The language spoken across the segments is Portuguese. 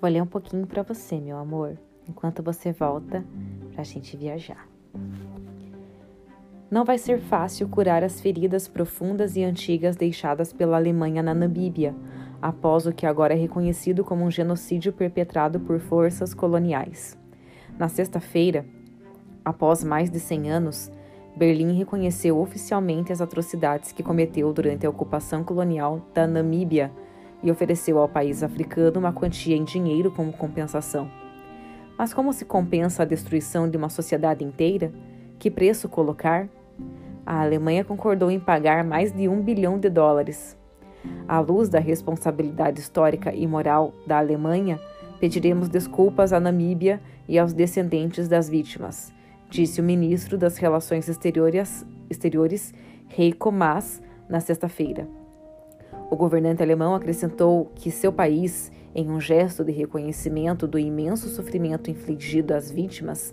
Vou ler um pouquinho para você, meu amor, enquanto você volta para a gente viajar. Não vai ser fácil curar as feridas profundas e antigas deixadas pela Alemanha na Namíbia, após o que agora é reconhecido como um genocídio perpetrado por forças coloniais. Na sexta-feira, após mais de 100 anos, Berlim reconheceu oficialmente as atrocidades que cometeu durante a ocupação colonial da Namíbia e ofereceu ao país africano uma quantia em dinheiro como compensação. Mas como se compensa a destruição de uma sociedade inteira? Que preço colocar? A Alemanha concordou em pagar mais de um bilhão de dólares. À luz da responsabilidade histórica e moral da Alemanha, pediremos desculpas à Namíbia e aos descendentes das vítimas, disse o ministro das Relações Exteriores, Heiko Maas, na sexta-feira. O governante alemão acrescentou que seu país, em um gesto de reconhecimento do imenso sofrimento infligido às vítimas,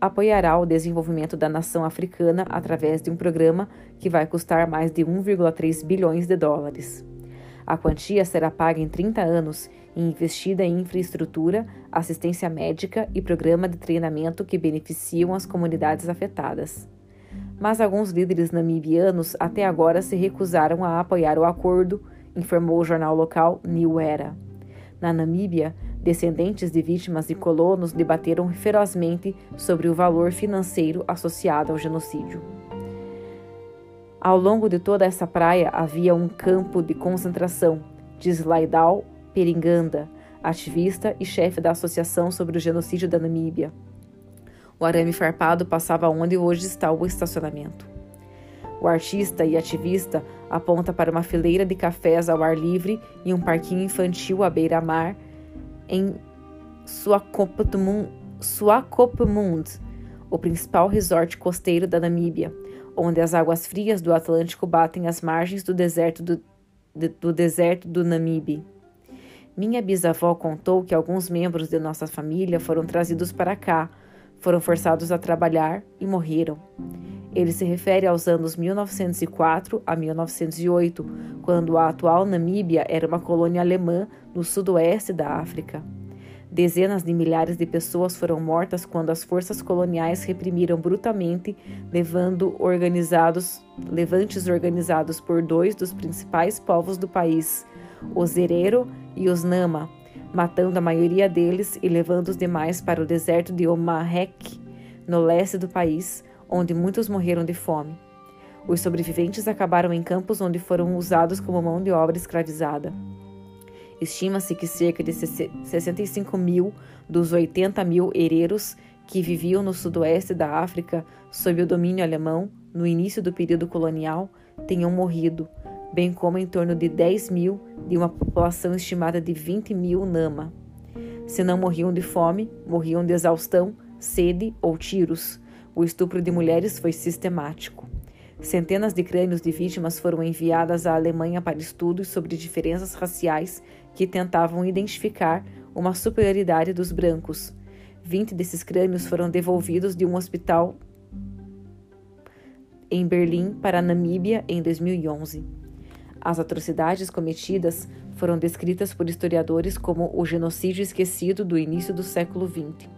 apoiará o desenvolvimento da nação africana através de um programa que vai custar mais de 1,3 bilhões de dólares. A quantia será paga em 30 anos e investida em infraestrutura, assistência médica e programa de treinamento que beneficiam as comunidades afetadas. Mas alguns líderes namibianos até agora se recusaram a apoiar o acordo, informou o jornal local New Era. Na Namíbia, Descendentes de vítimas e colonos debateram ferozmente sobre o valor financeiro associado ao genocídio. Ao longo de toda essa praia havia um campo de concentração, diz Laidal Peringanda, ativista e chefe da Associação sobre o Genocídio da Namíbia. O arame farpado passava onde hoje está o estacionamento. O artista e ativista aponta para uma fileira de cafés ao ar livre e um parquinho infantil à beira-mar em Swakopmund, o principal resort costeiro da Namíbia, onde as águas frias do Atlântico batem as margens do deserto do, de, do deserto do Namibe. Minha bisavó contou que alguns membros de nossa família foram trazidos para cá, foram forçados a trabalhar e morreram. Ele se refere aos anos 1904 a 1908, quando a atual Namíbia era uma colônia alemã no sudoeste da África. Dezenas de milhares de pessoas foram mortas quando as forças coloniais reprimiram brutalmente, levando organizados, levantes organizados por dois dos principais povos do país, os Herero e os Nama, matando a maioria deles e levando os demais para o deserto de Omarrek, no leste do país, onde muitos morreram de fome. Os sobreviventes acabaram em campos onde foram usados como mão de obra escravizada. Estima-se que cerca de 65 mil dos 80 mil hereiros que viviam no sudoeste da África sob o domínio alemão no início do período colonial tenham morrido, bem como em torno de 10 mil de uma população estimada de 20 mil Nama. Se não morriam de fome, morriam de exaustão, sede ou tiros. O estupro de mulheres foi sistemático. Centenas de crânios de vítimas foram enviadas à Alemanha para estudos sobre diferenças raciais que tentavam identificar uma superioridade dos brancos. Vinte desses crânios foram devolvidos de um hospital em Berlim para a Namíbia em 2011. As atrocidades cometidas foram descritas por historiadores como o genocídio esquecido do início do século XX.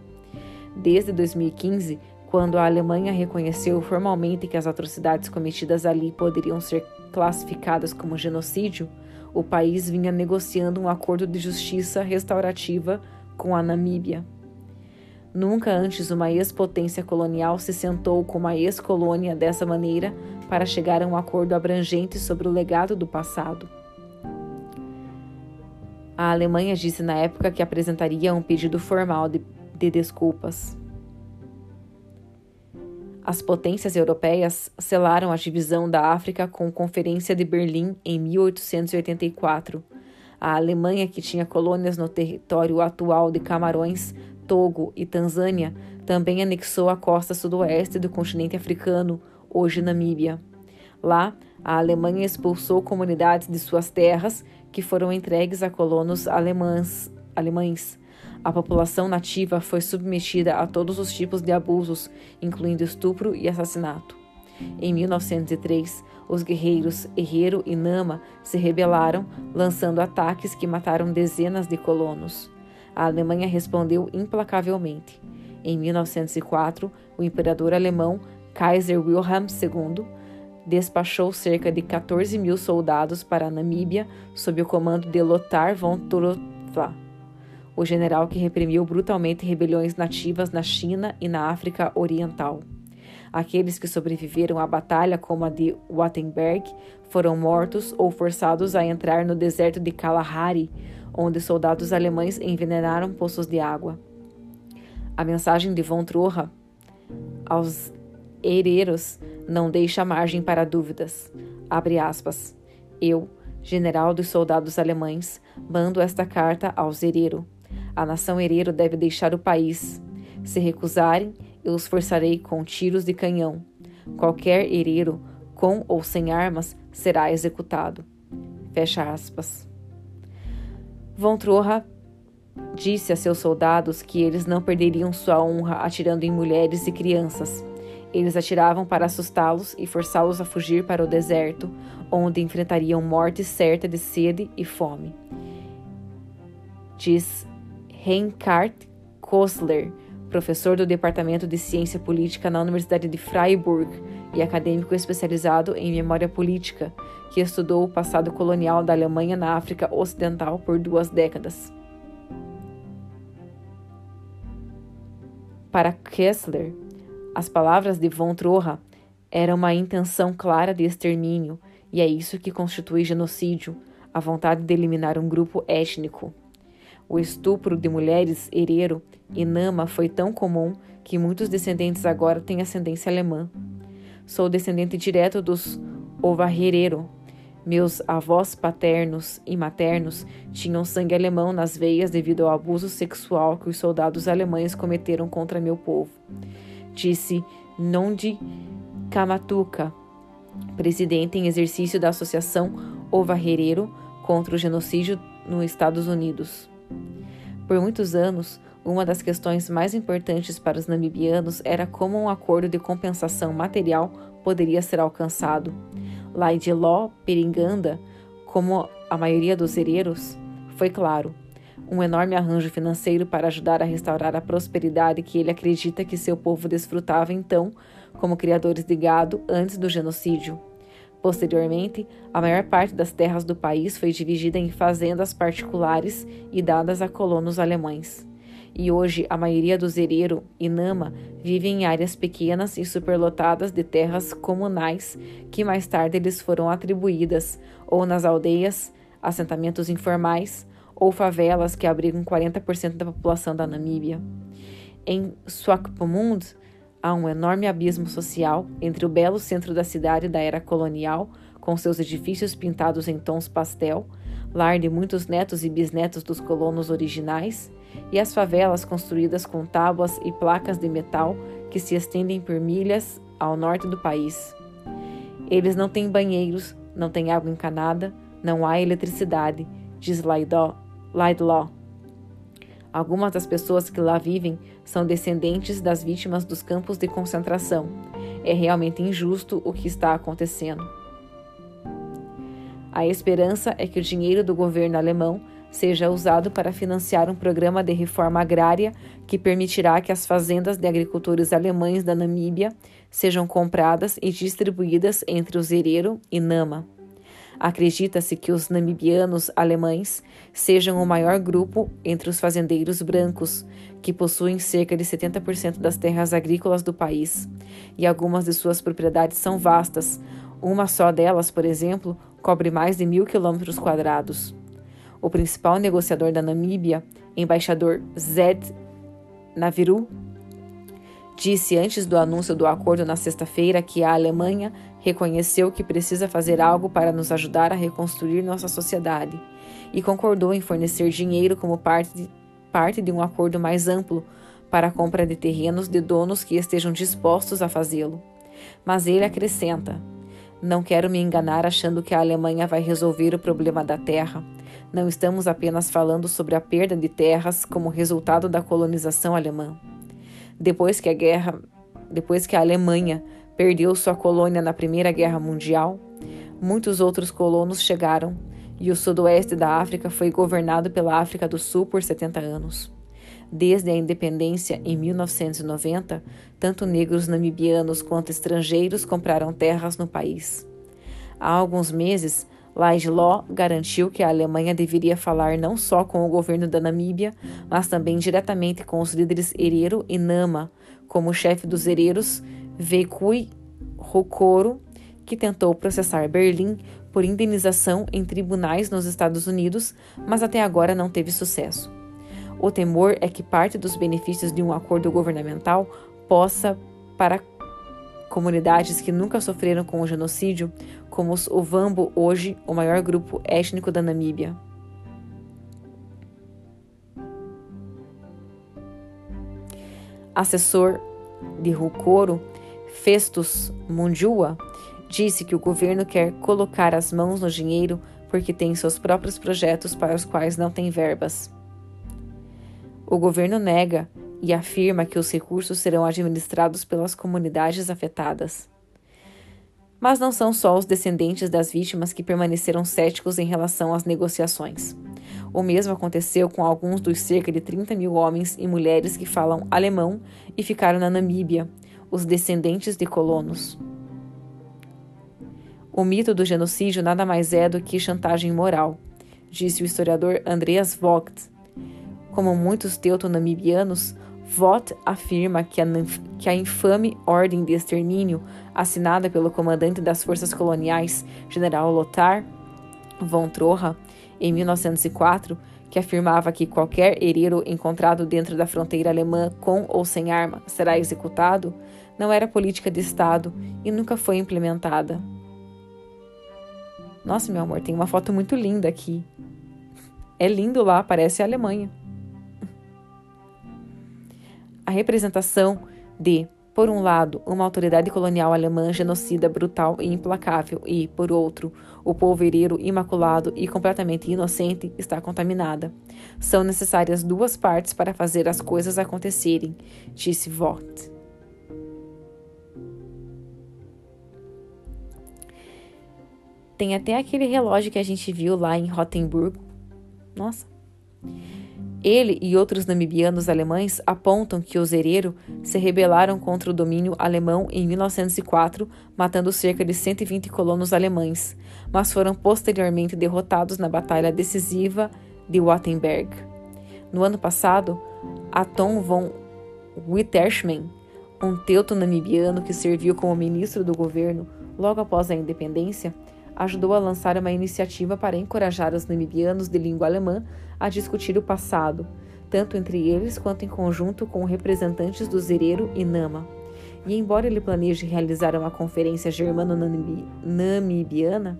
Desde 2015, quando a Alemanha reconheceu formalmente que as atrocidades cometidas ali poderiam ser classificadas como genocídio, o país vinha negociando um acordo de justiça restaurativa com a Namíbia. Nunca antes uma ex-potência colonial se sentou com uma ex-colônia dessa maneira para chegar a um acordo abrangente sobre o legado do passado. A Alemanha disse na época que apresentaria um pedido formal de, de desculpas. As potências europeias selaram a divisão da África com a Conferência de Berlim em 1884. A Alemanha, que tinha colônias no território atual de Camarões, Togo e Tanzânia, também anexou a costa sudoeste do continente africano, hoje Namíbia. Lá, a Alemanha expulsou comunidades de suas terras que foram entregues a colonos alemães, alemães a população nativa foi submetida a todos os tipos de abusos, incluindo estupro e assassinato. Em 1903, os guerreiros Herrero e Nama se rebelaram, lançando ataques que mataram dezenas de colonos. A Alemanha respondeu implacavelmente. Em 1904, o imperador alemão Kaiser Wilhelm II despachou cerca de 14 mil soldados para a Namíbia sob o comando de Lothar von Turotva, o general que reprimiu brutalmente rebeliões nativas na China e na África Oriental. Aqueles que sobreviveram à batalha, como a de Wattenberg, foram mortos ou forçados a entrar no deserto de Kalahari, onde soldados alemães envenenaram poços de água. A mensagem de von Troja aos hereiros não deixa margem para dúvidas. Abre aspas. Eu, general dos soldados alemães, mando esta carta aos herero. A nação herero deve deixar o país. Se recusarem, eu os forçarei com tiros de canhão. Qualquer herero, com ou sem armas, será executado. Fecha aspas. Von Troja disse a seus soldados que eles não perderiam sua honra atirando em mulheres e crianças. Eles atiravam para assustá-los e forçá-los a fugir para o deserto, onde enfrentariam morte certa de sede e fome. Diz Reinhard Kostler, professor do Departamento de Ciência Política na Universidade de Freiburg e acadêmico especializado em memória política, que estudou o passado colonial da Alemanha na África Ocidental por duas décadas. Para Kessler, as palavras de von Troja eram uma intenção clara de extermínio, e é isso que constitui genocídio, a vontade de eliminar um grupo étnico. O estupro de mulheres herero e nama foi tão comum que muitos descendentes agora têm ascendência alemã. Sou descendente direto dos Ovaherero. Meus avós paternos e maternos tinham sangue alemão nas veias devido ao abuso sexual que os soldados alemães cometeram contra meu povo. Disse Nondi Kamatuka, presidente em exercício da Associação Ovaherero contra o Genocídio nos Estados Unidos. Por muitos anos, uma das questões mais importantes para os namibianos era como um acordo de compensação material poderia ser alcançado. Laidiló Peringanda, como a maioria dos hereiros, foi claro, um enorme arranjo financeiro para ajudar a restaurar a prosperidade que ele acredita que seu povo desfrutava então, como criadores de gado antes do genocídio. Posteriormente, a maior parte das terras do país foi dividida em fazendas particulares e dadas a colonos alemães. E hoje a maioria dos Herero e Nama vive em áreas pequenas e superlotadas de terras comunais que mais tarde lhes foram atribuídas, ou nas aldeias, assentamentos informais ou favelas que abrigam 40% da população da Namíbia. Em Swakopmund, há um enorme abismo social entre o belo centro da cidade da era colonial, com seus edifícios pintados em tons pastel, lar de muitos netos e bisnetos dos colonos originais, e as favelas construídas com tábuas e placas de metal que se estendem por milhas ao norte do país. Eles não têm banheiros, não têm água encanada, não há eletricidade, diz Laidlaw. Algumas das pessoas que lá vivem são descendentes das vítimas dos campos de concentração. É realmente injusto o que está acontecendo. A esperança é que o dinheiro do governo alemão seja usado para financiar um programa de reforma agrária que permitirá que as fazendas de agricultores alemães da Namíbia sejam compradas e distribuídas entre os Herero e Nama. Acredita-se que os namibianos alemães sejam o maior grupo entre os fazendeiros brancos, que possuem cerca de 70% das terras agrícolas do país, e algumas de suas propriedades são vastas. Uma só delas, por exemplo, cobre mais de mil quilômetros quadrados. O principal negociador da Namíbia, embaixador Zed Naviru, disse antes do anúncio do acordo na sexta-feira que a Alemanha reconheceu que precisa fazer algo para nos ajudar a reconstruir nossa sociedade e concordou em fornecer dinheiro como parte de, parte de um acordo mais amplo para a compra de terrenos de donos que estejam dispostos a fazê-lo. Mas ele acrescenta: Não quero me enganar achando que a Alemanha vai resolver o problema da terra. Não estamos apenas falando sobre a perda de terras como resultado da colonização alemã. Depois que a guerra, depois que a Alemanha perdeu sua colônia na Primeira Guerra Mundial, muitos outros colonos chegaram e o sudoeste da África foi governado pela África do Sul por 70 anos. Desde a independência em 1990, tanto negros namibianos quanto estrangeiros compraram terras no país. Há alguns meses, Law garantiu que a Alemanha deveria falar não só com o governo da Namíbia, mas também diretamente com os líderes Herero e Nama, como o chefe dos Hereros, Veikui Rokoro, que tentou processar Berlim por indenização em tribunais nos Estados Unidos, mas até agora não teve sucesso. O temor é que parte dos benefícios de um acordo governamental possa, para comunidades que nunca sofreram com o genocídio, como os Ovambo, hoje o maior grupo étnico da Namíbia. Assessor de Rukoro, Festus Mundjua, disse que o governo quer colocar as mãos no dinheiro porque tem seus próprios projetos para os quais não tem verbas. O governo nega e afirma que os recursos serão administrados pelas comunidades afetadas. Mas não são só os descendentes das vítimas que permaneceram céticos em relação às negociações. O mesmo aconteceu com alguns dos cerca de 30 mil homens e mulheres que falam alemão e ficaram na Namíbia, os descendentes de colonos. O mito do genocídio nada mais é do que chantagem moral, disse o historiador Andreas Vogt. Como muitos teutonamibianos, Vought afirma que a, que a infame ordem de extermínio assinada pelo comandante das forças coloniais, general Lothar von Troha, em 1904, que afirmava que qualquer herero encontrado dentro da fronteira alemã com ou sem arma será executado, não era política de Estado e nunca foi implementada. Nossa, meu amor, tem uma foto muito linda aqui. É lindo lá, parece a Alemanha a representação de, por um lado, uma autoridade colonial alemã genocida, brutal e implacável, e, por outro, o polvereiro imaculado e completamente inocente está contaminada. São necessárias duas partes para fazer as coisas acontecerem, disse Vogt. Tem até aquele relógio que a gente viu lá em Rotenburgo. Nossa. Ele e outros namibianos alemães apontam que os Herero se rebelaram contra o domínio alemão em 1904, matando cerca de 120 colonos alemães, mas foram posteriormente derrotados na batalha decisiva de Wattenberg. No ano passado, Atom von Witterschmann, um teuto-namibiano que serviu como ministro do governo logo após a independência, ajudou a lançar uma iniciativa para encorajar os namibianos de língua alemã a discutir o passado, tanto entre eles quanto em conjunto com representantes do Zerero e Nama. E embora ele planeje realizar uma conferência germano-namibiana,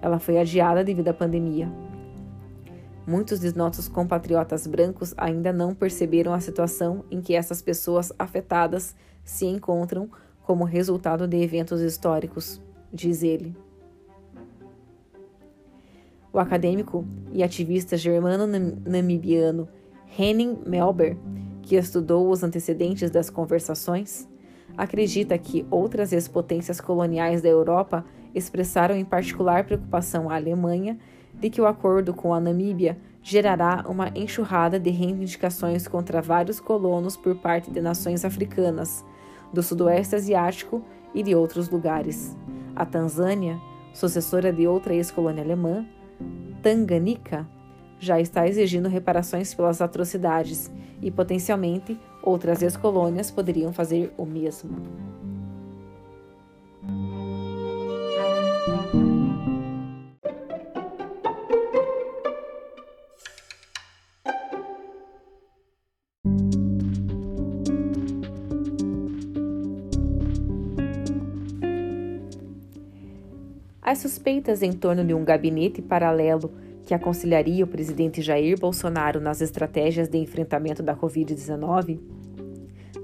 ela foi adiada devido à pandemia. Muitos de nossos compatriotas brancos ainda não perceberam a situação em que essas pessoas afetadas se encontram como resultado de eventos históricos, diz o acadêmico e ativista germano-namibiano Henning Melber, que estudou os antecedentes das conversações, acredita que outras ex-potências coloniais da Europa expressaram em particular preocupação à Alemanha de que o acordo com a Namíbia gerará uma enxurrada de reivindicações contra vários colonos por parte de nações africanas, do Sudoeste Asiático e de outros lugares. A Tanzânia, sucessora de outra ex-colônia alemã, Tanganica já está exigindo reparações pelas atrocidades e, potencialmente, outras ex-colônias poderiam fazer o mesmo. As suspeitas em torno de um gabinete paralelo que aconselharia o presidente Jair Bolsonaro nas estratégias de enfrentamento da Covid-19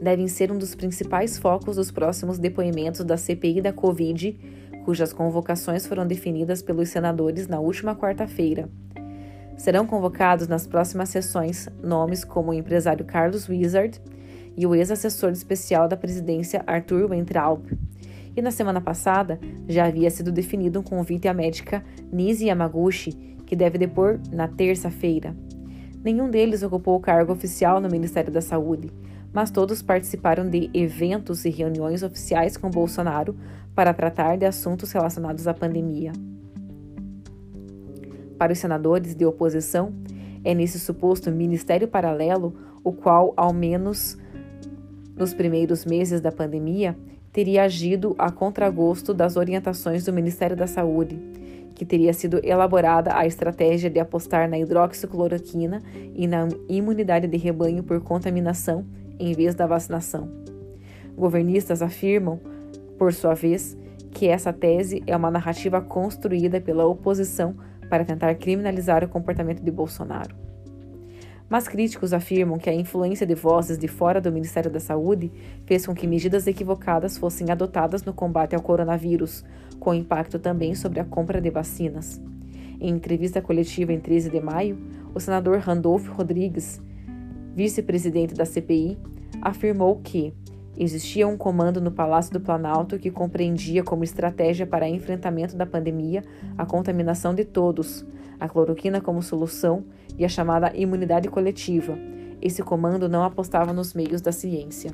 devem ser um dos principais focos dos próximos depoimentos da CPI da Covid, cujas convocações foram definidas pelos senadores na última quarta-feira. Serão convocados nas próximas sessões nomes como o empresário Carlos Wizard e o ex-assessor especial da presidência Arthur Weintraub e na semana passada já havia sido definido um convite à médica Nisi Yamaguchi, que deve depor na terça-feira. Nenhum deles ocupou cargo oficial no Ministério da Saúde, mas todos participaram de eventos e reuniões oficiais com Bolsonaro para tratar de assuntos relacionados à pandemia. Para os senadores de oposição, é nesse suposto ministério paralelo o qual, ao menos nos primeiros meses da pandemia, teria agido a contragosto das orientações do Ministério da Saúde, que teria sido elaborada a estratégia de apostar na hidroxicloroquina e na imunidade de rebanho por contaminação em vez da vacinação. Governistas afirmam, por sua vez, que essa tese é uma narrativa construída pela oposição para tentar criminalizar o comportamento de Bolsonaro. Mas críticos afirmam que a influência de vozes de fora do Ministério da Saúde fez com que medidas equivocadas fossem adotadas no combate ao coronavírus, com impacto também sobre a compra de vacinas. Em entrevista coletiva em 13 de maio, o senador Randolfo Rodrigues, vice-presidente da CPI, afirmou que existia um comando no Palácio do Planalto que compreendia como estratégia para enfrentamento da pandemia a contaminação de todos, a cloroquina como solução e a chamada imunidade coletiva. Esse comando não apostava nos meios da ciência.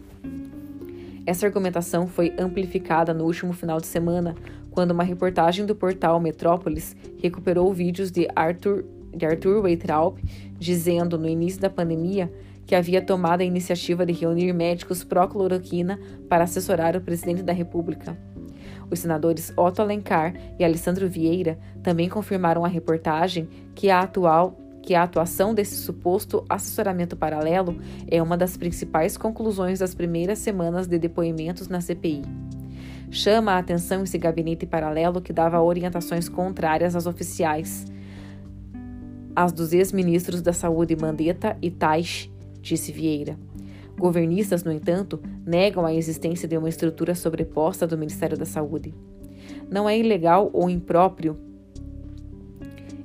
Essa argumentação foi amplificada no último final de semana, quando uma reportagem do portal Metrópolis recuperou vídeos de Arthur, de Arthur Weitraub dizendo, no início da pandemia, que havia tomado a iniciativa de reunir médicos pró-cloroquina para assessorar o presidente da República. Os senadores Otto Alencar e Alessandro Vieira também confirmaram à reportagem que a atual que a atuação desse suposto assessoramento paralelo é uma das principais conclusões das primeiras semanas de depoimentos na CPI. Chama a atenção esse gabinete paralelo que dava orientações contrárias às oficiais, as dos ex-ministros da Saúde Mandetta e Taish, disse Vieira. Governistas, no entanto, negam a existência de uma estrutura sobreposta do Ministério da Saúde. Não é ilegal ou impróprio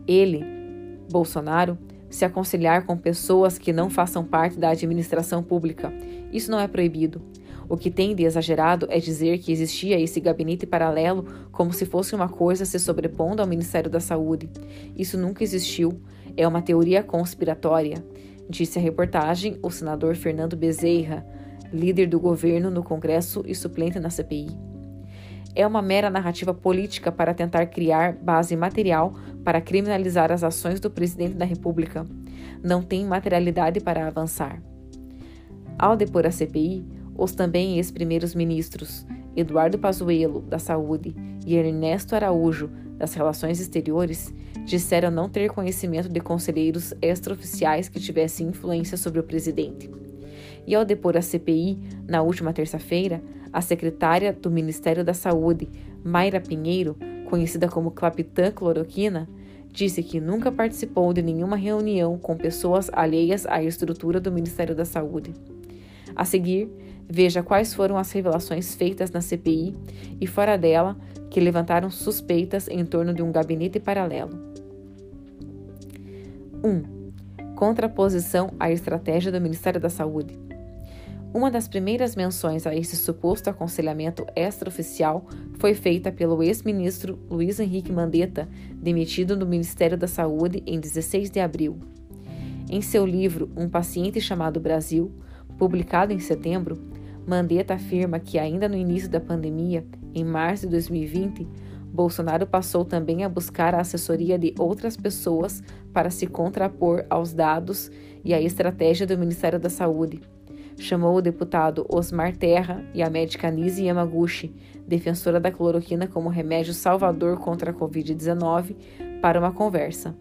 ele, Bolsonaro, se aconselhar com pessoas que não façam parte da administração pública. Isso não é proibido. O que tem de exagerado é dizer que existia esse gabinete paralelo como se fosse uma coisa se sobrepondo ao Ministério da Saúde. Isso nunca existiu. É uma teoria conspiratória disse a reportagem o senador Fernando Bezerra, líder do governo no Congresso e suplente na CPI. É uma mera narrativa política para tentar criar base material para criminalizar as ações do presidente da República. Não tem materialidade para avançar. Ao depor a CPI, os também ex-primeiros ministros Eduardo Pazuello, da Saúde, e Ernesto Araújo, das Relações Exteriores, disseram não ter conhecimento de conselheiros extraoficiais que tivessem influência sobre o presidente. E ao depor a CPI, na última terça-feira, a secretária do Ministério da Saúde, Mayra Pinheiro, conhecida como Capitã Cloroquina, disse que nunca participou de nenhuma reunião com pessoas alheias à estrutura do Ministério da Saúde. A seguir, veja quais foram as revelações feitas na CPI e fora dela que levantaram suspeitas em torno de um gabinete paralelo. 1. Contraposição à estratégia do Ministério da Saúde. Uma das primeiras menções a esse suposto aconselhamento extraoficial foi feita pelo ex-ministro Luiz Henrique Mandetta, demitido do Ministério da Saúde em 16 de abril. Em seu livro Um Paciente Chamado Brasil, publicado em setembro, Mandetta afirma que, ainda no início da pandemia, em março de 2020, Bolsonaro passou também a buscar a assessoria de outras pessoas para se contrapor aos dados e à estratégia do Ministério da Saúde. Chamou o deputado Osmar Terra e a médica Nise Yamaguchi, defensora da cloroquina como remédio salvador contra a Covid-19, para uma conversa.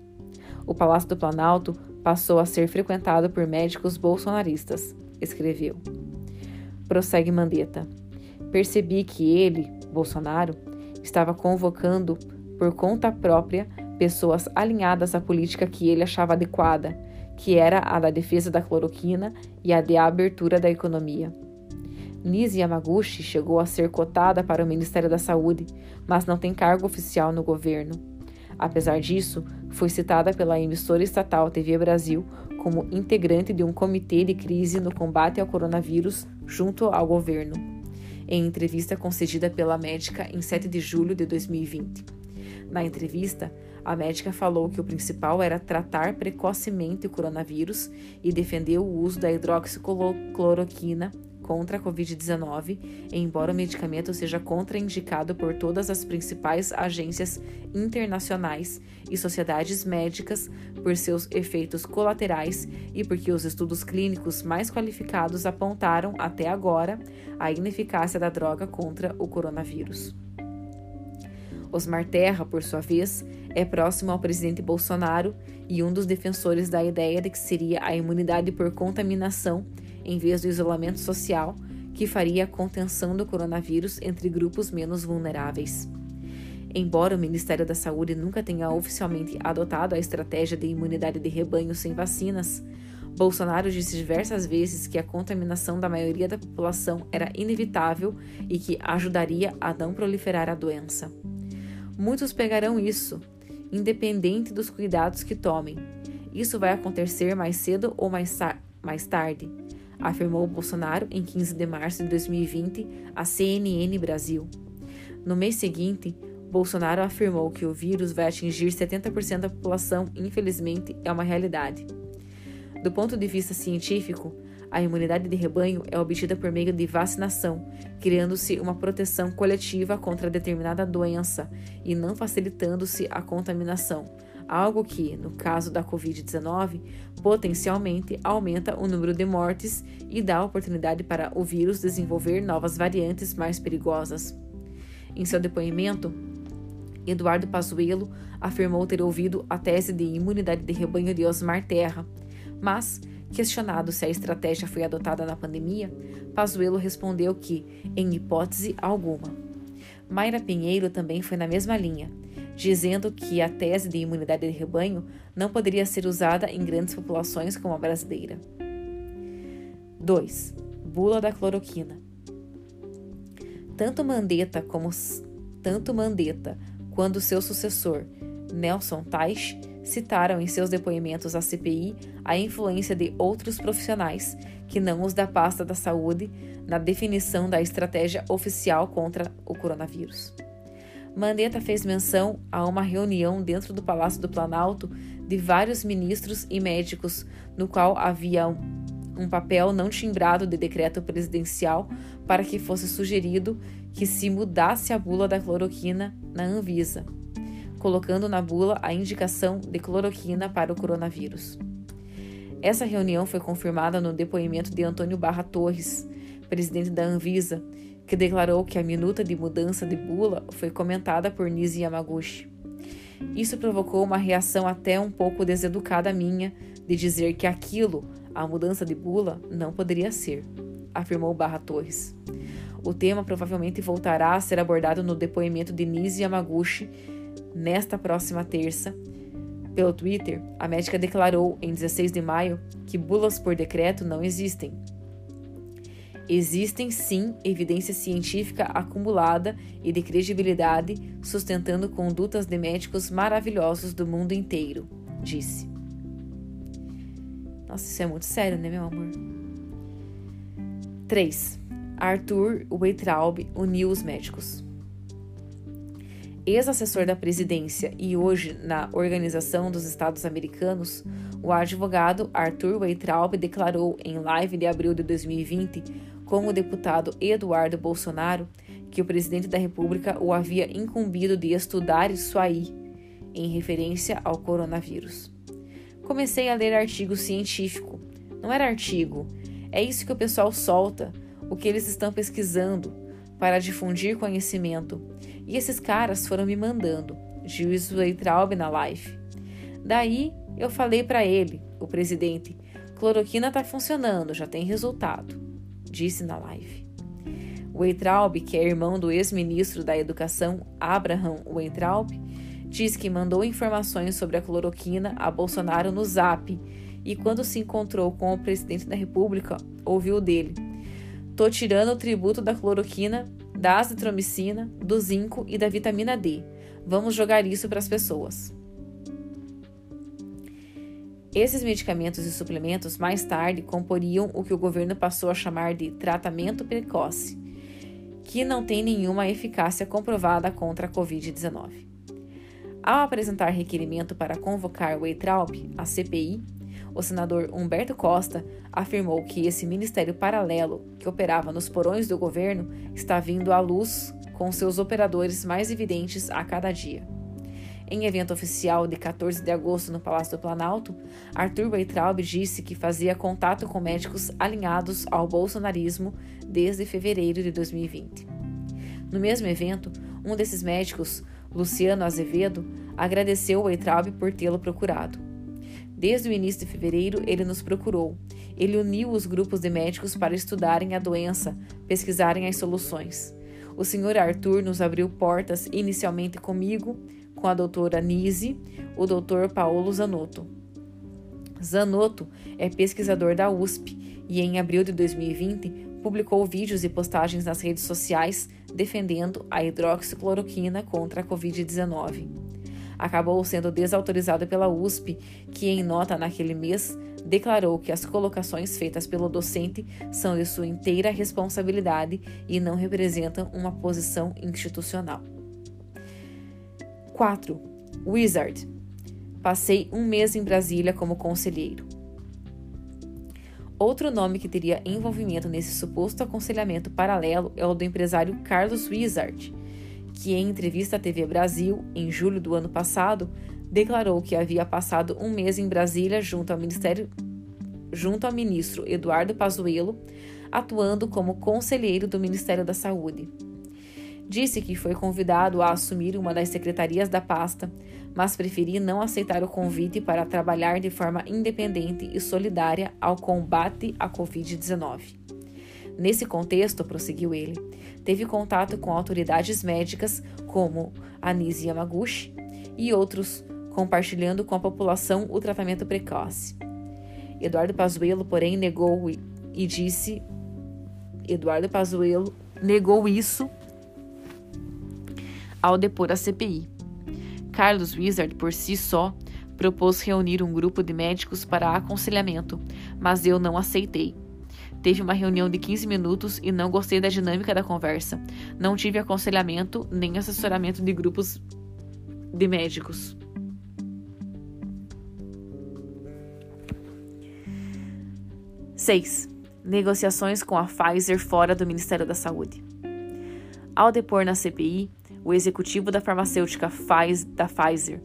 O Palácio do Planalto passou a ser frequentado por médicos bolsonaristas, escreveu. Prossegue Mandetta. Percebi que ele, Bolsonaro, estava convocando por conta própria pessoas alinhadas à política que ele achava adequada, que era a da defesa da cloroquina e a de abertura da economia. Nise Yamaguchi chegou a ser cotada para o Ministério da Saúde, mas não tem cargo oficial no governo. Apesar disso, foi citada pela emissora estatal TV Brasil como integrante de um comitê de crise no combate ao coronavírus junto ao governo em entrevista concedida pela médica em 7 de julho de 2020. Na entrevista, A médica falou que o principal era tratar precocemente o coronavírus e defendeu o uso da hidroxicloroquina contra a Covid-19, embora o medicamento seja contraindicado por todas as principais agências internacionais e sociedades médicas por seus efeitos colaterais e porque os estudos clínicos mais qualificados apontaram até agora a ineficácia da droga contra o coronavírus. Osmar Terra, por sua vez, é próximo ao presidente Bolsonaro e um dos defensores da ideia de que seria a imunidade por contaminação em vez do isolamento social, que faria a contenção do coronavírus entre grupos menos vulneráveis. Embora o Ministério da Saúde nunca tenha oficialmente adotado a estratégia de imunidade de rebanho sem vacinas, Bolsonaro disse diversas vezes que a contaminação da maioria da população era inevitável e que ajudaria a não proliferar a doença. Muitos pegarão isso, independente dos cuidados que tomem. Isso vai acontecer mais cedo ou mais, mais tarde afirmou Bolsonaro em 15 de março de 2020 à CNN Brasil. No mês seguinte, Bolsonaro afirmou que o vírus vai atingir 70% da população, infelizmente, é uma realidade. Do ponto de vista científico, a imunidade de rebanho é obtida por meio de vacinação, criando-se uma proteção coletiva contra determinada doença e não facilitando-se a contaminação, algo que, no caso da Covid-19, potencialmente aumenta o número de mortes e dá oportunidade para o vírus desenvolver novas variantes mais perigosas. Em seu depoimento, Eduardo Pazuello afirmou ter ouvido a tese de imunidade de rebanho de Osmar Terra, mas, questionado se a estratégia foi adotada na pandemia, Pazuello respondeu que, em hipótese alguma. Mayra Pinheiro também foi na mesma linha dizendo que a tese de imunidade de rebanho não poderia ser usada em grandes populações como a brasileira. 2. Bula da cloroquina. Tanto Mandetta como tanto Mandetta quanto seu sucessor, Nelson Teich, citaram em seus depoimentos à CPI a influência de outros profissionais, que não os da pasta da saúde, na definição da estratégia oficial contra o coronavírus. Mandetta fez menção a uma reunião dentro do Palácio do Planalto de vários ministros e médicos, no qual havia um, papel não timbrado de decreto presidencial para que fosse sugerido que se mudasse a bula da cloroquina na Anvisa, colocando na bula a indicação de cloroquina para o coronavírus. Essa reunião foi confirmada no depoimento de Antônio Barra Torres, presidente da Anvisa, que declarou que a minuta de mudança de bula foi comentada por Nisi Yamaguchi. Isso provocou uma reação até um pouco deseducada minha de dizer que aquilo, a mudança de bula, não poderia ser, afirmou Barra Torres. O tema provavelmente voltará a ser abordado no depoimento de Nisi Yamaguchi nesta próxima terça. Pelo Twitter, a médica declarou em 16 de maio que bulas por decreto não existem Existem sim evidência científica acumulada e de credibilidade sustentando condutas de médicos maravilhosos do mundo inteiro, disse. Nossa, isso é muito sério, né, meu amor? 3. Arthur Weitraub uniu os médicos. Ex-assessor da presidência e hoje na Organização dos Estados Americanos, o advogado Arthur Weitraub declarou em live de abril de 2020 com o deputado Eduardo Bolsonaro que o presidente da República o havia incumbido de estudar isso aí, em referência ao coronavírus. Comecei a ler artigo científico. Não era artigo, é isso que o pessoal solta, o que eles estão pesquisando, para difundir conhecimento. E esses caras foram me mandando, juiz Weitraub na live. Daí eu falei para ele, o presidente, cloroquina está funcionando, já tem resultado disse na live. Weitraub, que é irmão do ex-ministro da Educação Abraham Weitraub, diz que mandou informações sobre a cloroquina a Bolsonaro no Zap e quando se encontrou com o presidente da República, ouviu dele: "Tô tirando o tributo da cloroquina, da azitromicina, do zinco e da vitamina D. Vamos jogar isso para as pessoas." Esses medicamentos e suplementos mais tarde comporiam o que o governo passou a chamar de tratamento precoce, que não tem nenhuma eficácia comprovada contra a Covid-19. Ao apresentar requerimento para convocar o Eitraub à CPI, o senador Humberto Costa afirmou que esse ministério paralelo, que operava nos porões do governo, está vindo à luz com seus operadores mais evidentes a cada dia. Em evento oficial de 14 de agosto no Palácio do Planalto, Arthur Weitraub disse que fazia contato com médicos alinhados ao bolsonarismo desde fevereiro de 2020. No mesmo evento, um desses médicos, Luciano Azevedo, agradeceu Weitraub por tê-lo procurado. Desde o início de fevereiro, ele nos procurou. Ele uniu os grupos de médicos para estudarem a doença, pesquisarem as soluções. O senhor Arthur nos abriu portas inicialmente comigo com a doutora Nise, o doutor Paulo Zanotto. Zanotto é pesquisador da USP e, em abril de 2020, publicou vídeos e postagens nas redes sociais defendendo a hidroxicloroquina contra a Covid-19. Acabou sendo desautorizado pela USP, que, em nota naquele mês, declarou que as colocações feitas pelo docente são de sua inteira responsabilidade e não representam uma posição institucional. 4. Wizard. Passei um mês em Brasília como conselheiro. Outro nome que teria envolvimento nesse suposto aconselhamento paralelo é o do empresário Carlos Wizard, que em entrevista à TV Brasil, em julho do ano passado, declarou que havia passado um mês em Brasília junto ao Ministério junto ao ministro Eduardo Pazuello, atuando como conselheiro do Ministério da Saúde. Disse que foi convidado a assumir uma das secretarias da pasta, mas preferi não aceitar o convite para trabalhar de forma independente e solidária ao combate à Covid-19. Nesse contexto, prosseguiu ele, teve contato com autoridades médicas como Anise Yamaguchi e outros, compartilhando com a população o tratamento precoce. Eduardo Pazuello, porém, negou e disse Eduardo Pazuello negou isso ao depor a CPI. Carlos Wizard, por si só, propôs reunir um grupo de médicos para aconselhamento, mas eu não aceitei. Teve uma reunião de 15 minutos e não gostei da dinâmica da conversa. Não tive aconselhamento nem assessoramento de grupos de médicos. Seis. Negociações com a Pfizer fora do Ministério da Saúde. Ao depor na CPI, o executivo da farmacêutica da Pfizer,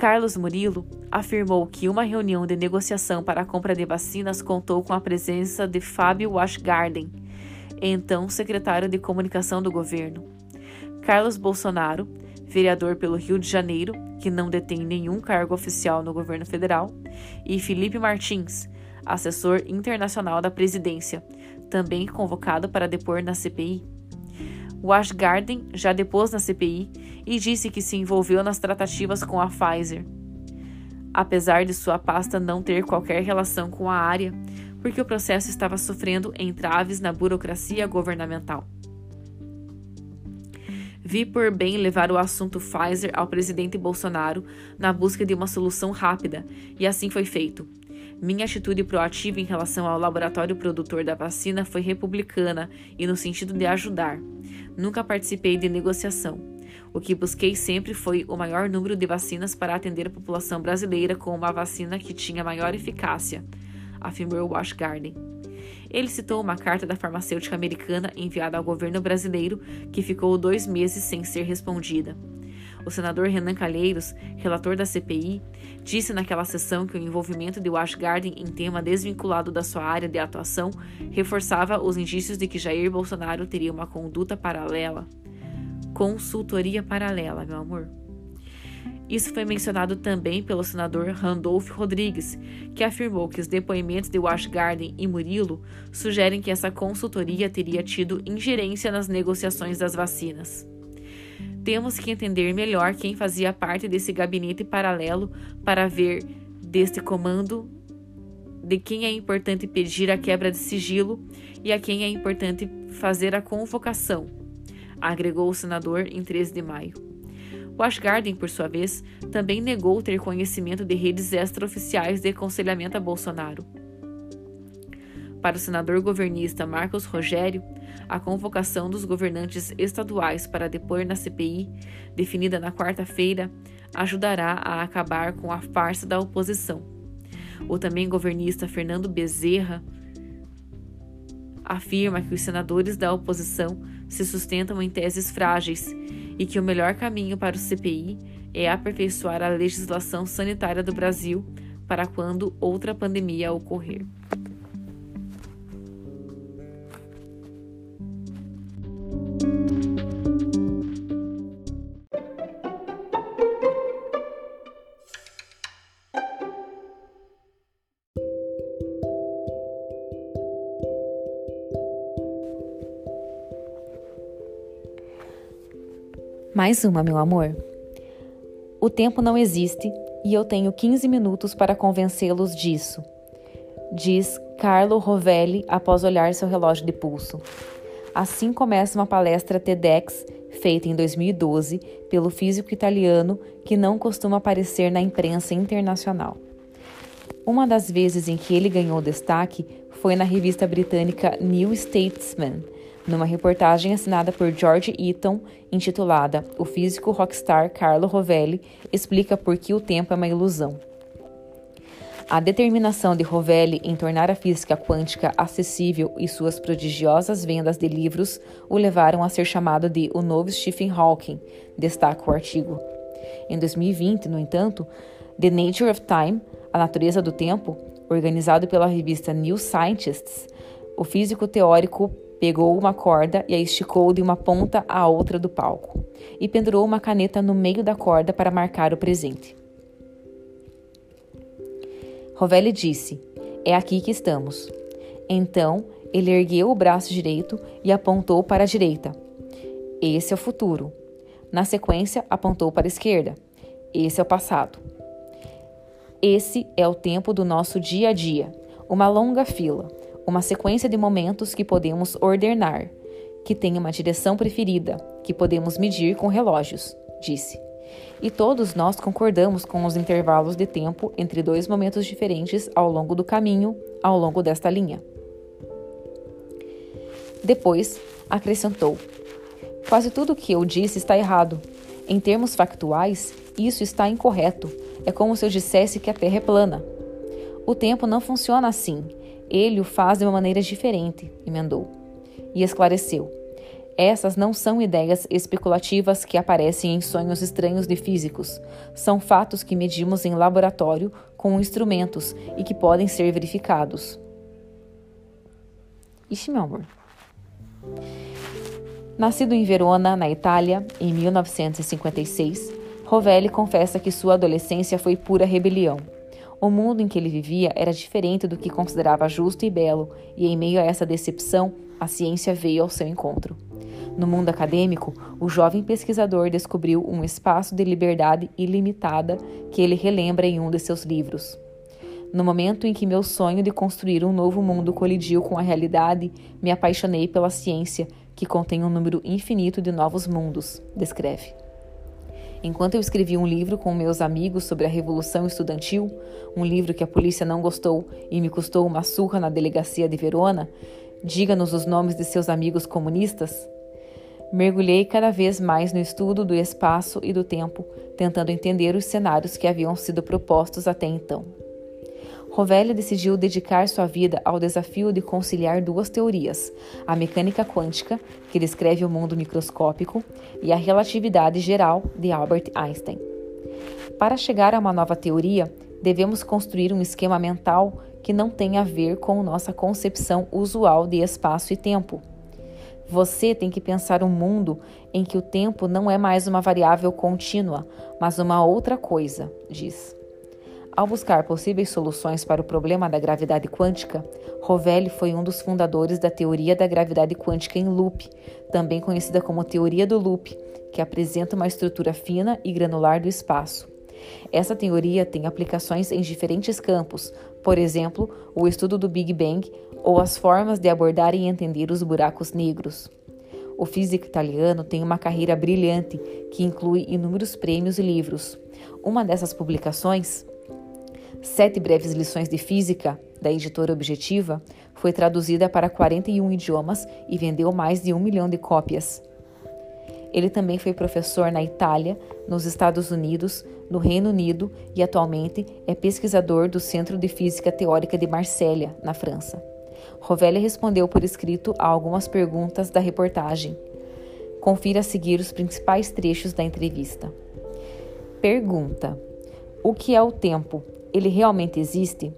Carlos Murilo, afirmou que uma reunião de negociação para a compra de vacinas contou com a presença de Fábio Washgarden, então secretário de comunicação do governo. Carlos Bolsonaro, vereador pelo Rio de Janeiro, que não detém nenhum cargo oficial no governo federal, e Felipe Martins, assessor internacional da presidência, também convocado para depor na CPI. Washgarden já depôs na CPI e disse que se envolveu nas tratativas com a Pfizer. Apesar de sua pasta não ter qualquer relação com a área, porque o processo estava sofrendo entraves na burocracia governamental. Vi por bem levar o assunto Pfizer ao presidente Bolsonaro na busca de uma solução rápida, e assim foi feito. Minha atitude proativa em relação ao laboratório produtor da vacina foi republicana e no sentido de ajudar. Nunca participei de negociação. O que busquei sempre foi o maior número de vacinas para atender a população brasileira com uma vacina que tinha maior eficácia, afirmou Washgarden. Ele citou uma carta da farmacêutica americana enviada ao governo brasileiro que ficou dois meses sem ser respondida. O senador Renan Calheiros, relator da CPI, disse naquela sessão que o envolvimento de Washgarden em tema desvinculado da sua área de atuação reforçava os indícios de que Jair Bolsonaro teria uma conduta paralela. Consultoria paralela, meu amor. Isso foi mencionado também pelo senador Randolph Rodrigues, que afirmou que os depoimentos de Washgarden e Murilo sugerem que essa consultoria teria tido ingerência nas negociações das vacinas. Temos que entender melhor quem fazia parte desse gabinete paralelo para ver deste comando de quem é importante pedir a quebra de sigilo e a quem é importante fazer a convocação, agregou o senador em 13 de maio. Washgarden, por sua vez, também negou ter conhecimento de redes extraoficiais de aconselhamento a Bolsonaro. Para o senador governista Marcos Rogério, a convocação dos governantes estaduais para depor na CPI, definida na quarta-feira, ajudará a acabar com a farsa da oposição. O também governista Fernando Bezerra afirma que os senadores da oposição se sustentam em teses frágeis e que o melhor caminho para o CPI é aperfeiçoar a legislação sanitária do Brasil para quando outra pandemia ocorrer. Mais uma, meu amor. O tempo não existe e eu tenho 15 minutos para convencê-los disso, diz Carlo Rovelli após olhar seu relógio de pulso. Assim começa uma palestra TEDx feita em 2012 pelo físico italiano que não costuma aparecer na imprensa internacional. Uma das vezes em que ele ganhou destaque foi na revista britânica New Statesman numa reportagem assinada por George Eaton, intitulada O físico rockstar Carlo Rovelli explica por que o tempo é uma ilusão. A determinação de Rovelli em tornar a física quântica acessível e suas prodigiosas vendas de livros o levaram a ser chamado de o novo Stephen Hawking, destaca o artigo. Em 2020, no entanto, The Nature of Time, A Natureza do Tempo, organizado pela revista New Scientists, o físico teórico Pegou uma corda e a esticou de uma ponta à outra do palco, e pendurou uma caneta no meio da corda para marcar o presente. Rovelli disse: É aqui que estamos. Então, ele ergueu o braço direito e apontou para a direita. Esse é o futuro. Na sequência, apontou para a esquerda. Esse é o passado. Esse é o tempo do nosso dia a dia, uma longa fila uma sequência de momentos que podemos ordenar, que tem uma direção preferida, que podemos medir com relógios, disse. E todos nós concordamos com os intervalos de tempo entre dois momentos diferentes ao longo do caminho, ao longo desta linha. Depois, acrescentou: Quase tudo o que eu disse está errado. Em termos factuais, isso está incorreto. É como se eu dissesse que a Terra é plana. O tempo não funciona assim. Ele o faz de uma maneira diferente, emendou. E esclareceu: essas não são ideias especulativas que aparecem em sonhos estranhos de físicos. São fatos que medimos em laboratório com instrumentos e que podem ser verificados. Ixi, meu amor. Nascido em Verona, na Itália, em 1956, Rovelli confessa que sua adolescência foi pura rebelião. O mundo em que ele vivia era diferente do que considerava justo e belo, e em meio a essa decepção, a ciência veio ao seu encontro. No mundo acadêmico, o jovem pesquisador descobriu um espaço de liberdade ilimitada que ele relembra em um de seus livros. No momento em que meu sonho de construir um novo mundo colidiu com a realidade, me apaixonei pela ciência, que contém um número infinito de novos mundos, descreve. Enquanto eu escrevi um livro com meus amigos sobre a Revolução Estudantil, um livro que a polícia não gostou e me custou uma surra na delegacia de Verona, diga-nos os nomes de seus amigos comunistas. Mergulhei cada vez mais no estudo do espaço e do tempo, tentando entender os cenários que haviam sido propostos até então. Rovelli decidiu dedicar sua vida ao desafio de conciliar duas teorias: a mecânica quântica, que descreve o mundo microscópico, e a relatividade geral de Albert Einstein. Para chegar a uma nova teoria, devemos construir um esquema mental que não tenha a ver com nossa concepção usual de espaço e tempo. Você tem que pensar um mundo em que o tempo não é mais uma variável contínua, mas uma outra coisa, diz. Ao buscar possíveis soluções para o problema da gravidade quântica, Rovelli foi um dos fundadores da teoria da gravidade quântica em loop, também conhecida como teoria do loop, que apresenta uma estrutura fina e granular do espaço. Essa teoria tem aplicações em diferentes campos, por exemplo, o estudo do Big Bang ou as formas de abordar e entender os buracos negros. O físico italiano tem uma carreira brilhante que inclui inúmeros prêmios e livros. Uma dessas publicações Sete breves lições de física, da editora Objetiva, foi traduzida para 41 idiomas e vendeu mais de um milhão de cópias. Ele também foi professor na Itália, nos Estados Unidos, no Reino Unido e atualmente é pesquisador do Centro de Física Teórica de Marsella, na França. Rovelli respondeu por escrito a algumas perguntas da reportagem. Confira a seguir os principais trechos da entrevista. Pergunta: O que é o tempo? Ele realmente existe?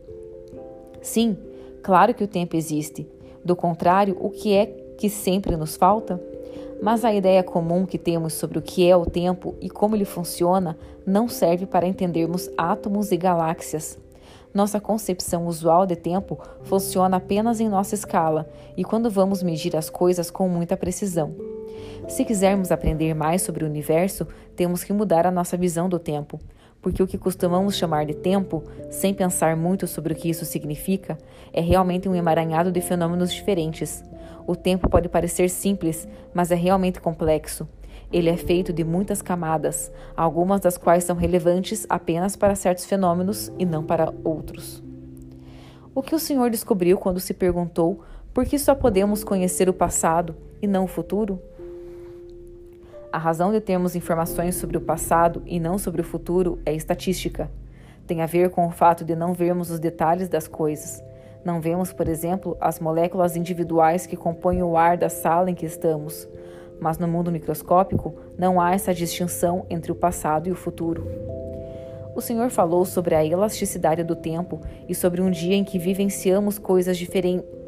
Sim, claro que o tempo existe. Do contrário, o que é que sempre nos falta? Mas a ideia comum que temos sobre o que é o tempo e como ele funciona não serve para entendermos átomos e galáxias. Nossa concepção usual de tempo funciona apenas em nossa escala e quando vamos medir as coisas com muita precisão. Se quisermos aprender mais sobre o universo, temos que mudar a nossa visão do tempo, porque o que costumamos chamar de tempo, sem pensar muito sobre o que isso significa, é realmente um emaranhado de fenômenos diferentes. O tempo pode parecer simples, mas é realmente complexo. Ele é feito de muitas camadas, algumas das quais são relevantes apenas para certos fenômenos e não para outros. O que o Senhor descobriu quando se perguntou por que só podemos conhecer o passado e não o futuro? A razão de termos informações sobre o passado e não sobre o futuro é estatística. Tem a ver com o fato de não vermos os detalhes das coisas. Não vemos, por exemplo, as moléculas individuais que compõem o ar da sala em que estamos mas no mundo microscópico não há essa distinção entre o passado e o futuro. O Senhor falou sobre a elasticidade do tempo e sobre um dia em que vivenciamos coisas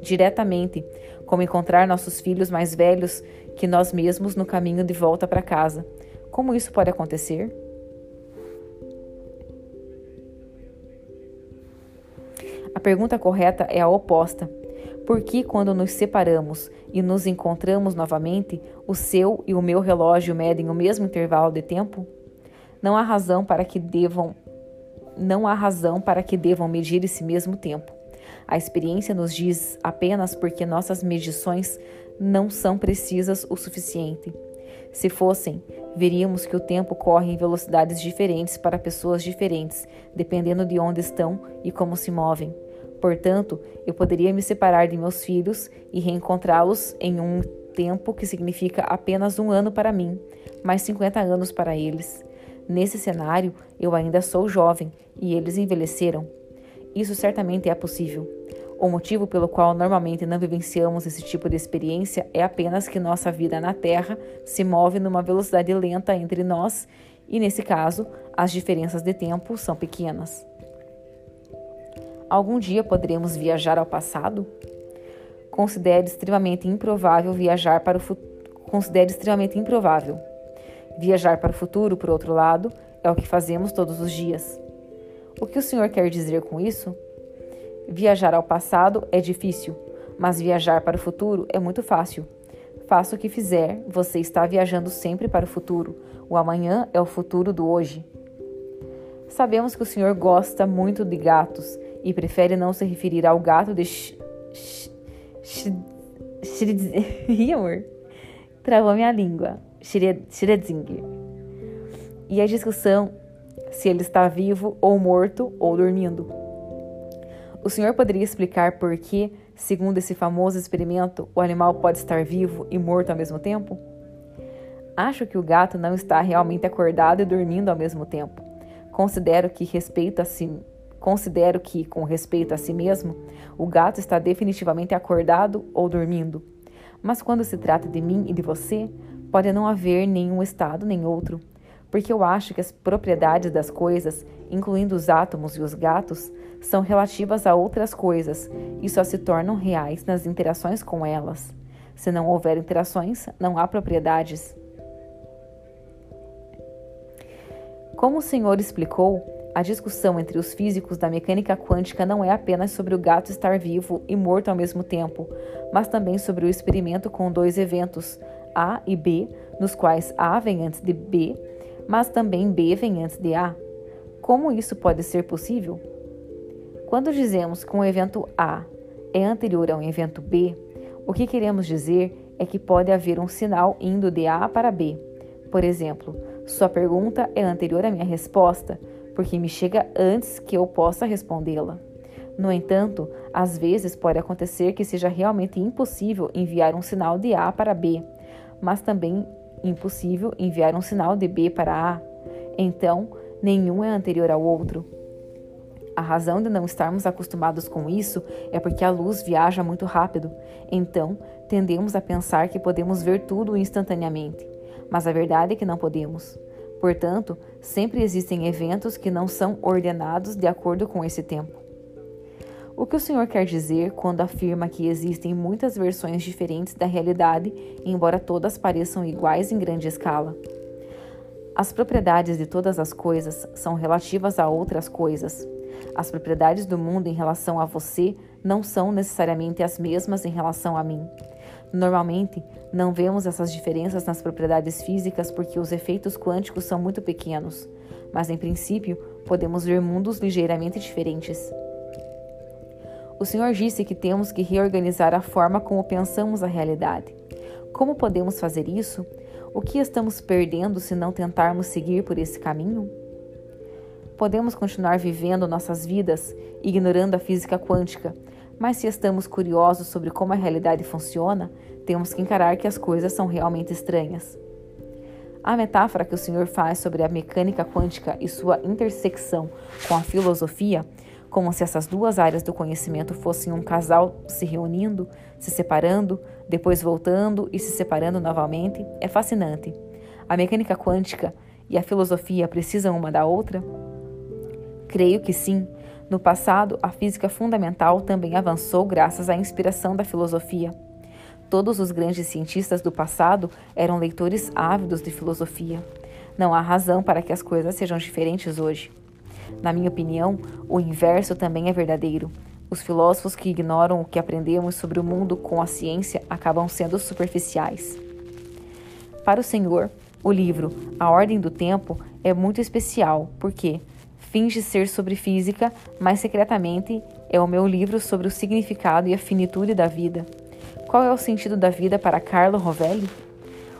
diretamente, como encontrar nossos filhos mais velhos que nós mesmos no caminho de volta para casa. Como isso pode acontecer? A pergunta correta é a oposta. Porque quando nos separamos e nos encontramos novamente, o seu e o meu relógio medem o mesmo intervalo de tempo? Não há razão para que devam não há razão para que devam medir esse mesmo tempo. A experiência nos diz apenas porque nossas medições não são precisas o suficiente. Se fossem, veríamos que o tempo corre em velocidades diferentes para pessoas diferentes, dependendo de onde estão e como se movem. Portanto, eu poderia me separar de meus filhos e reencontrá-los em um tempo que significa apenas um ano para mim, mais 50 anos para eles. Nesse cenário, eu ainda sou jovem e eles envelheceram. Isso certamente é possível. O motivo pelo qual normalmente não vivenciamos esse tipo de experiência é apenas que nossa vida na Terra se move numa velocidade lenta entre nós e, nesse caso, as diferenças de tempo são pequenas. Algum dia poderemos viajar ao passado? Considere extremamente improvável viajar para o futuro. Considere extremamente improvável. Viajar para o futuro, por outro lado, é o que fazemos todos os dias. O que o senhor quer dizer com isso? Viajar ao passado é difícil, mas viajar para o futuro é muito fácil. Faça o que fizer, você está viajando sempre para o futuro. O amanhã é o futuro do hoje. Sabemos que o senhor gosta muito de gatos e prefere não se referir ao gato de Ih. Travou minha língua. Schredzinger. E a discussão se ele está vivo ou morto ou dormindo. O senhor poderia explicar por que, segundo esse famoso experimento, o animal pode estar vivo e morto ao mesmo tempo? Acho que o gato não está realmente acordado e dormindo ao mesmo tempo. Considero que respeito a si Considero que, com respeito a si mesmo, o gato está definitivamente acordado ou dormindo. Mas quando se trata de mim e de você, pode não haver nenhum estado nem outro, porque eu acho que as propriedades das coisas, incluindo os átomos e os gatos, são relativas a outras coisas e só se tornam reais nas interações com elas. Se não houver interações, não há propriedades. Como o senhor explicou, a discussão entre os físicos da mecânica quântica não é apenas sobre o gato estar vivo e morto ao mesmo tempo, mas também sobre o experimento com dois eventos, A e B, nos quais A vem antes de B, mas também B vem antes de A. Como isso pode ser possível? Quando dizemos que um evento A é anterior a um evento B, o que queremos dizer é que pode haver um sinal indo de A para B. Por exemplo, sua pergunta é anterior à minha resposta, porque me chega antes que eu possa respondê-la. No entanto, às vezes pode acontecer que seja realmente impossível enviar um sinal de A para B, mas também impossível enviar um sinal de B para A. Então, nenhum é anterior ao outro. A razão de não estarmos acostumados com isso é porque a luz viaja muito rápido. Então, tendemos a pensar que podemos ver tudo instantaneamente. Mas a verdade é que não podemos. Portanto, sempre existem eventos que não são ordenados de acordo com esse tempo. O que o Senhor quer dizer quando afirma que existem muitas versões diferentes da realidade, embora todas pareçam iguais em grande escala? As propriedades de todas as coisas são relativas a outras coisas. As propriedades do mundo em relação a você não são necessariamente as mesmas em relação a mim. Normalmente, não vemos essas diferenças nas propriedades físicas porque os efeitos quânticos são muito pequenos, mas em princípio, podemos ver mundos ligeiramente diferentes. O Senhor disse que temos que reorganizar a forma como pensamos a realidade. Como podemos fazer isso? O que estamos perdendo se não tentarmos seguir por esse caminho? Podemos continuar vivendo nossas vidas ignorando a física quântica, mas se estamos curiosos sobre como a realidade funciona, temos que encarar que as coisas são realmente estranhas. A metáfora que o Senhor faz sobre a mecânica quântica e sua intersecção com a filosofia como se essas duas áreas do conhecimento fossem um casal se reunindo, se separando, depois voltando e se separando novamente, é fascinante. A mecânica quântica e a filosofia precisam uma da outra? Creio que sim. No passado, a física fundamental também avançou graças à inspiração da filosofia. Todos os grandes cientistas do passado eram leitores ávidos de filosofia. Não há razão para que as coisas sejam diferentes hoje. Na minha opinião, o inverso também é verdadeiro. Os filósofos que ignoram o que aprendemos sobre o mundo com a ciência acabam sendo superficiais. Para o Senhor, o livro A Ordem do Tempo é muito especial porque finge ser sobre física, mas secretamente é o meu livro sobre o significado e a finitude da vida. Qual é o sentido da vida para Carlo Rovelli?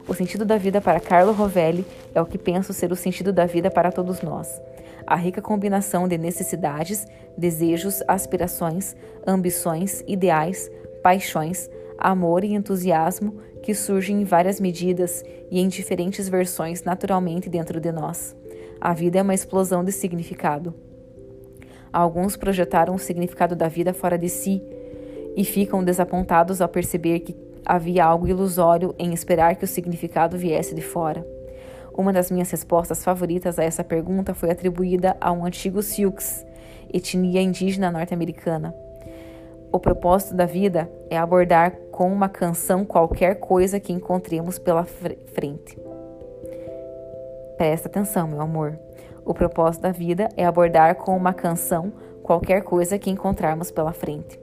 O sentido da vida para Carlo Rovelli é o que penso ser o sentido da vida para todos nós a rica combinação de necessidades, desejos, aspirações, ambições, ideais, paixões, amor e entusiasmo que surgem em várias medidas e em diferentes versões naturalmente dentro de nós. A vida é uma explosão de significado. Alguns projetaram o significado da vida fora de si e ficam desapontados ao perceber que havia algo ilusório em esperar que o significado viesse de fora. Uma das minhas respostas favoritas a essa pergunta foi atribuída a um antigo Sioux, etnia indígena norte-americana. O propósito da vida é abordar com uma canção qualquer coisa que encontremos pela frente. Presta atenção, meu amor. O propósito da vida é abordar com uma canção qualquer coisa que encontrarmos pela frente.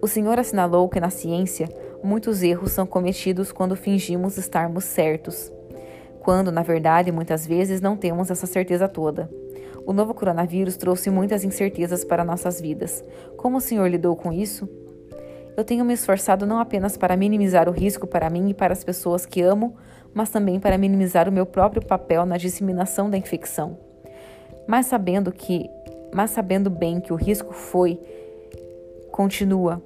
O Senhor assinalou que na ciência muitos erros são cometidos quando fingimos estarmos certos quando, na verdade, muitas vezes não temos essa certeza toda. O novo coronavírus trouxe muitas incertezas para nossas vidas. Como o Senhor lidou com isso? Eu tenho me esforçado não apenas para minimizar o risco para mim e para as pessoas que amo, mas também para minimizar o meu próprio papel na disseminação da infecção. Mas sabendo que, mas sabendo bem que o risco foi continua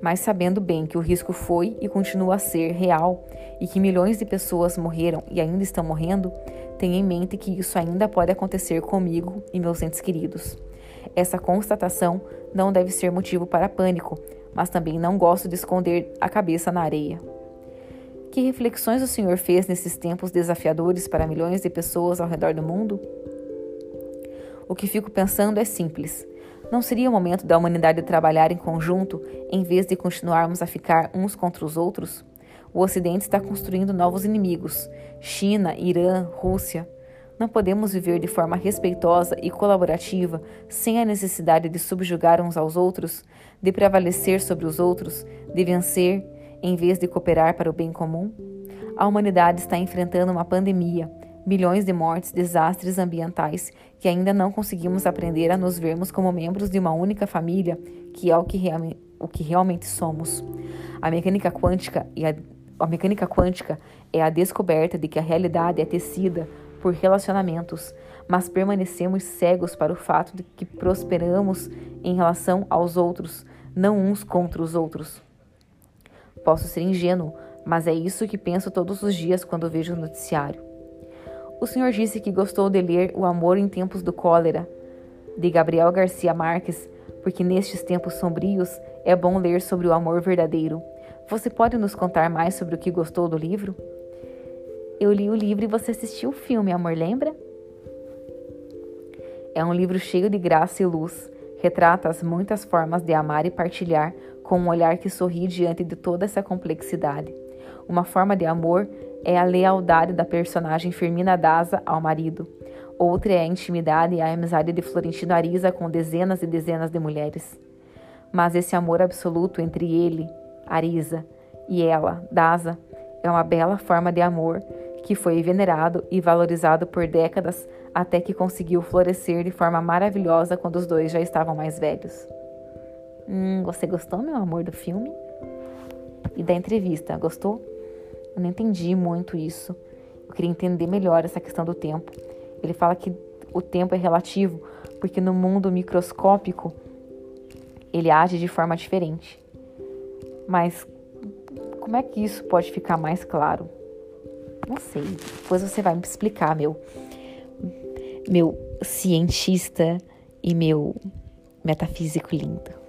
mas sabendo bem que o risco foi e continua a ser real e que milhões de pessoas morreram e ainda estão morrendo, tenha em mente que isso ainda pode acontecer comigo e meus entes queridos. Essa constatação não deve ser motivo para pânico, mas também não gosto de esconder a cabeça na areia. Que reflexões o Senhor fez nesses tempos desafiadores para milhões de pessoas ao redor do mundo? O que fico pensando é simples. Não seria o momento da humanidade trabalhar em conjunto em vez de continuarmos a ficar uns contra os outros? O Ocidente está construindo novos inimigos: China, Irã, Rússia. Não podemos viver de forma respeitosa e colaborativa sem a necessidade de subjugar uns aos outros, de prevalecer sobre os outros, de vencer, em vez de cooperar para o bem comum? A humanidade está enfrentando uma pandemia milhões de mortes, desastres ambientais que ainda não conseguimos aprender a nos vermos como membros de uma única família, que é o que, o que realmente somos. A mecânica quântica e a, a mecânica quântica é a descoberta de que a realidade é tecida por relacionamentos, mas permanecemos cegos para o fato de que prosperamos em relação aos outros, não uns contra os outros. Posso ser ingênuo, mas é isso que penso todos os dias quando vejo o noticiário. O senhor disse que gostou de ler O Amor em Tempos do Cólera, de Gabriel Garcia Marques, porque nestes tempos sombrios é bom ler sobre o amor verdadeiro. Você pode nos contar mais sobre o que gostou do livro? Eu li o livro e você assistiu o filme, amor, lembra? É um livro cheio de graça e luz. Retrata as muitas formas de amar e partilhar com um olhar que sorri diante de toda essa complexidade. Uma forma de amor é a lealdade da personagem Firmina Daza ao marido. Outra é a intimidade e a amizade de Florentino Ariza com dezenas e dezenas de mulheres. Mas esse amor absoluto entre ele, Ariza, e ela, Daza, é uma bela forma de amor que foi venerado e valorizado por décadas até que conseguiu florescer de forma maravilhosa quando os dois já estavam mais velhos. Hum, você gostou, meu amor, do filme? E da entrevista, gostou? Eu não entendi muito isso. Eu queria entender melhor essa questão do tempo. Ele fala que o tempo é relativo, porque no mundo microscópico ele age de forma diferente. Mas como é que isso pode ficar mais claro? Não sei. Depois você vai me explicar, meu meu cientista e meu metafísico lindo.